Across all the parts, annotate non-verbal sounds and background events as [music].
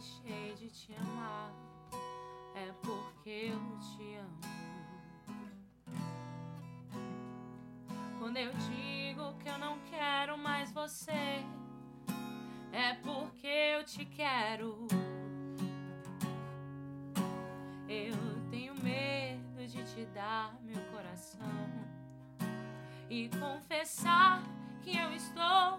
deixei de te amar, é porque eu te amo. Quando eu digo que eu não quero mais você, é porque eu te quero. Eu tenho medo de te dar meu coração e confessar que eu estou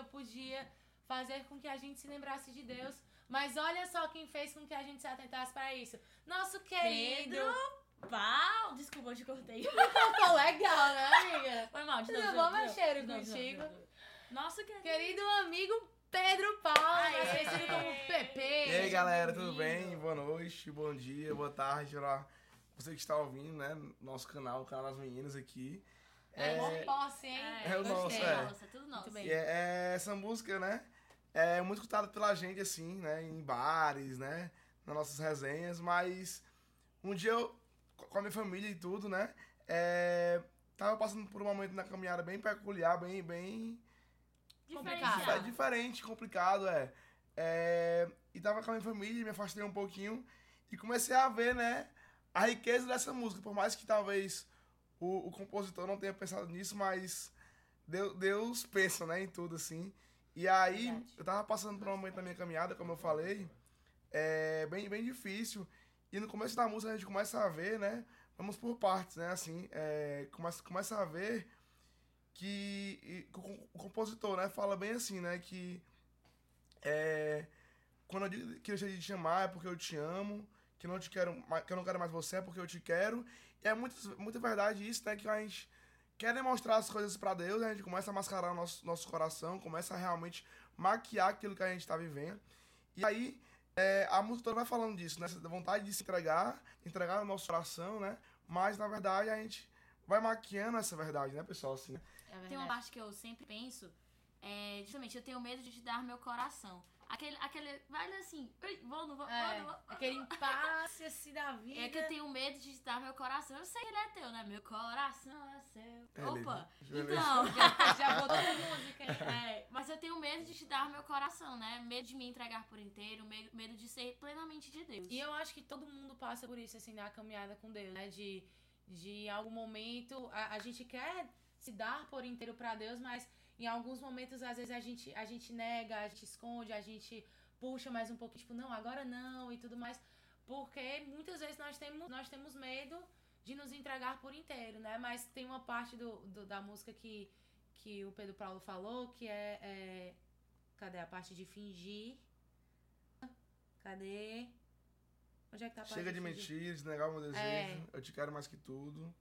música podia fazer com que a gente se lembrasse de Deus. Mas olha só quem fez com que a gente se atentasse para isso. Nosso querido. Pedro Pau! Desculpa, eu te cortei. [laughs] Ficou legal, né, amiga? Foi mal, de Tudo novo, bom, de novo, de novo, contigo? de novo. Nossa, que Querido amigo Pedro Paulo, mais conhecido como PP. E aí galera, tudo bem? Boa noite, bom dia, boa tarde pra você que está ouvindo, né? Nosso canal, o canal das meninas aqui. É, É, posse, hein? É o nosso, Gostei. é. Nossa, tudo nosso. Muito bem. e é- é essa música, né? É muito escutada pela gente, assim, né? Em bares, né? Nas nossas resenhas, mas um dia eu, com a minha família e tudo, né? É, tava passando por um momento na caminhada bem peculiar, bem, bem Diferenciado. É diferente, complicado, é. É, E tava com a minha família, me afastei um pouquinho e comecei a ver, né, a riqueza dessa música. Por mais que talvez o, o compositor não tenha pensado nisso, mas Deus, Deus pensa, né, em tudo, assim. E aí, Verdade. eu tava passando por um momento na minha caminhada, como eu falei, é bem, bem difícil. E no começo da música a gente começa a ver, né, vamos por partes, né, assim, é, começa, começa a ver que e o o compositor, né, fala bem assim, né, que é, quando eu digo que eu deixei de te chamar é porque eu te amo, que eu não te quero, que eu não quero mais você é porque eu te quero. E é muito, muita verdade isso, né, que a gente quer demonstrar as coisas pra Deus, né, a gente começa a mascarar o nosso, nosso coração, começa a realmente maquiar aquilo que a gente tá vivendo. E aí, é, a música toda vai falando disso, né, essa vontade de se entregar, entregar o nosso coração, né, mas na verdade a gente vai maquiando essa verdade, né, pessoal, assim, né? É. Tem uma parte que eu sempre penso, é, justamente, eu tenho medo de te dar meu coração. Aquele, aquele, vai assim, "Ui, vou, não vou, É, vou, não vou. aquele impasse assim da vida. [laughs] É que eu tenho medo de te dar meu coração. Eu sei que ele é teu, né? Meu coração é seu. Beleza, Opa! beleza. Então, [laughs] Já, já botou [laughs] a música, hein? é, mas eu tenho medo de te dar meu coração, né? Medo de me entregar por inteiro, medo, medo de ser plenamente de Deus. E eu acho que todo mundo passa por isso, assim, na caminhada com Deus, né? De, de algum momento, a, a gente quer se dar por inteiro pra Deus, mas em alguns momentos, às vezes, a gente, a gente nega, a gente esconde, a gente puxa mais um pouquinho, tipo, não, agora não, e tudo mais. Porque muitas vezes nós temos, nós temos medo de nos entregar por inteiro, né? Mas tem uma parte do, do- da música que, que o Pedro Paulo falou, que é, é- Cadê a parte de fingir? Cadê? Onde é que tá a parte Chega de fingir? mentiras, negar o meu desejo. É. Eu te quero mais que tudo.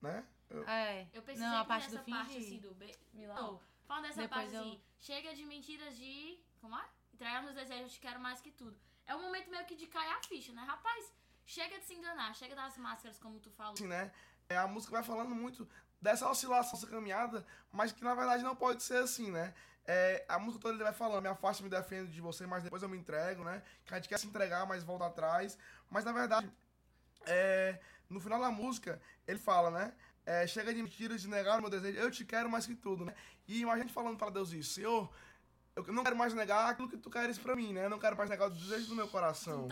Né? Eu- É. Eu pensei Não, a parte do nessa parte fingir. assim do be... Milão. Não, falando dessa Depois parte eu- assim, chega de mentiras de. Como é? Entregar meus desejos, eu te quero mais que tudo. É um momento meio que de cair a ficha, né? Rapaz, chega de se enganar, chega das máscaras, como tu falou. assim, né? É, a música vai falando muito dessa oscilação, dessa caminhada, mas que na verdade não pode ser assim, né? É, a música toda ele vai falando, me afasto, me defendo de você, mas depois eu me entrego, né? Que a gente quer se entregar, mas volta atrás. Mas na verdade, é, no final da música, ele fala, né? É, chega de mentiras, de negar o meu desejo, eu te quero mais que tudo, né? E imagina a gente falando para Deus isso, Senhor, eu não quero mais negar aquilo que tu queres pra mim, né? Eu não quero mais negar o desejo do meu coração.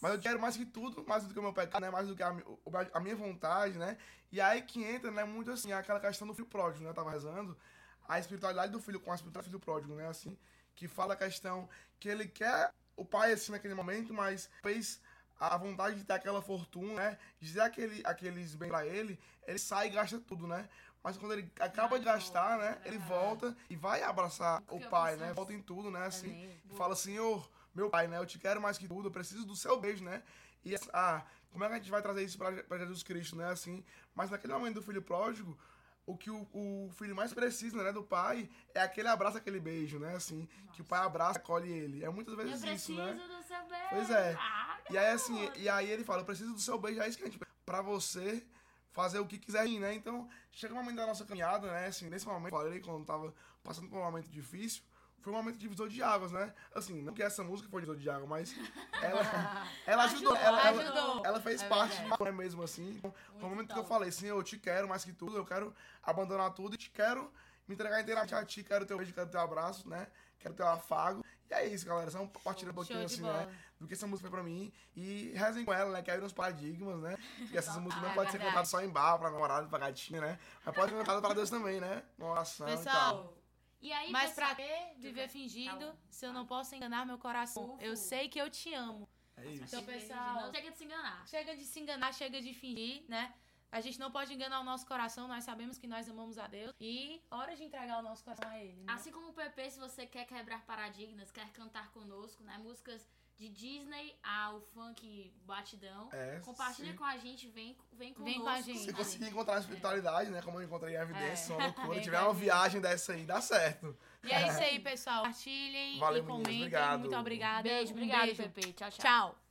Mas eu quero mais que tudo, mais do que o meu pecado, né? Mais do que a, a minha vontade, né? E aí que entra, né? Muito assim, aquela questão do filho pródigo, né? Eu tava rezando. A espiritualidade do filho com a espiritualidade do filho pródigo, né? Assim, que fala a questão que ele quer o pai assim naquele momento, mas fez a vontade de ter aquela fortuna, né? De ter aquele, aqueles bens pra ele, ele sai e gasta tudo, né? Mas quando ele acaba de gastar, né? Ele volta e vai abraçar o pai, né? Volta em tudo, né? Assim, mesmo. e fala, Senhor, meu pai, né? Eu te quero mais que tudo, eu preciso do seu beijo, né? E ah, como é que a gente vai trazer isso pra, pra Jesus Cristo, né? Assim, mas naquele momento do filho pródigo, o que o, o filho mais precisa, né, do pai, é aquele abraço, aquele beijo, né? Assim, que o pai abraça, acolhe ele. É muitas Eu vezes isso, preciso né? do seu beijo. Pois é. Ah, E aí, assim, e aí ele fala, eu preciso do seu beijo, é isso que a gente pra você fazer o que quiser ir, né? Então, chega um momento da nossa caminhada, né? Assim, nesse momento, eu falei, quando tava passando por um momento difícil, foi um momento de divisor de águas, né? Assim, não que essa música foi divisor de água, mas ela, [laughs] ela ajudou, ela, ela, Ajudou. ela fez É parte de né, mesmo assim. Então, foi o momento que eu falei, sim, eu te quero mais que tudo, eu quero abandonar tudo e te quero me entregar inteiramente a ti, quero teu beijo, quero teu abraço, né? Quero teu afago. E é isso, galera. Só um pouquinho Show de assim, bola. né? Do que essa música foi pra mim. E rezem com ela, né? Que aí nos paradigmas, né? Que essas músicas não É podem ser cantadas só em bar, pra namorado, pra gatinha, né? Mas pode ser cantada pra Deus também, né? Uma oração e Pessoal, tal. E aí, Mas pra que viver fingindo se eu não posso enganar meu coração? Ufo. Eu sei que eu te amo. É isso. Então, Não pessoal, chega de se enganar. chega de se enganar, chega de fingir, né? A gente não pode enganar o nosso coração, nós sabemos que nós amamos a Deus. E hora de entregar o nosso coração a Ele. Né? Assim como o PP, se você quer quebrar paradigmas, quer cantar conosco, né? Músicas de Disney ao funk batidão. É, Compartilha sim. com a gente, vem, vem conosco. Vem com a gente. Se conseguir encontrar a espiritualidade, né? Como eu encontrei a evidência, É. uma loucura. [laughs] Vem tiver uma gente. viagem dessa aí, dá certo. E é isso aí, [laughs] pessoal. Compartilhem Valeu, e meninas. comentem. Obrigado. Muito obrigada. Beijo, Um obrigado, beijo. PP. Tchau, tchau. Tchau.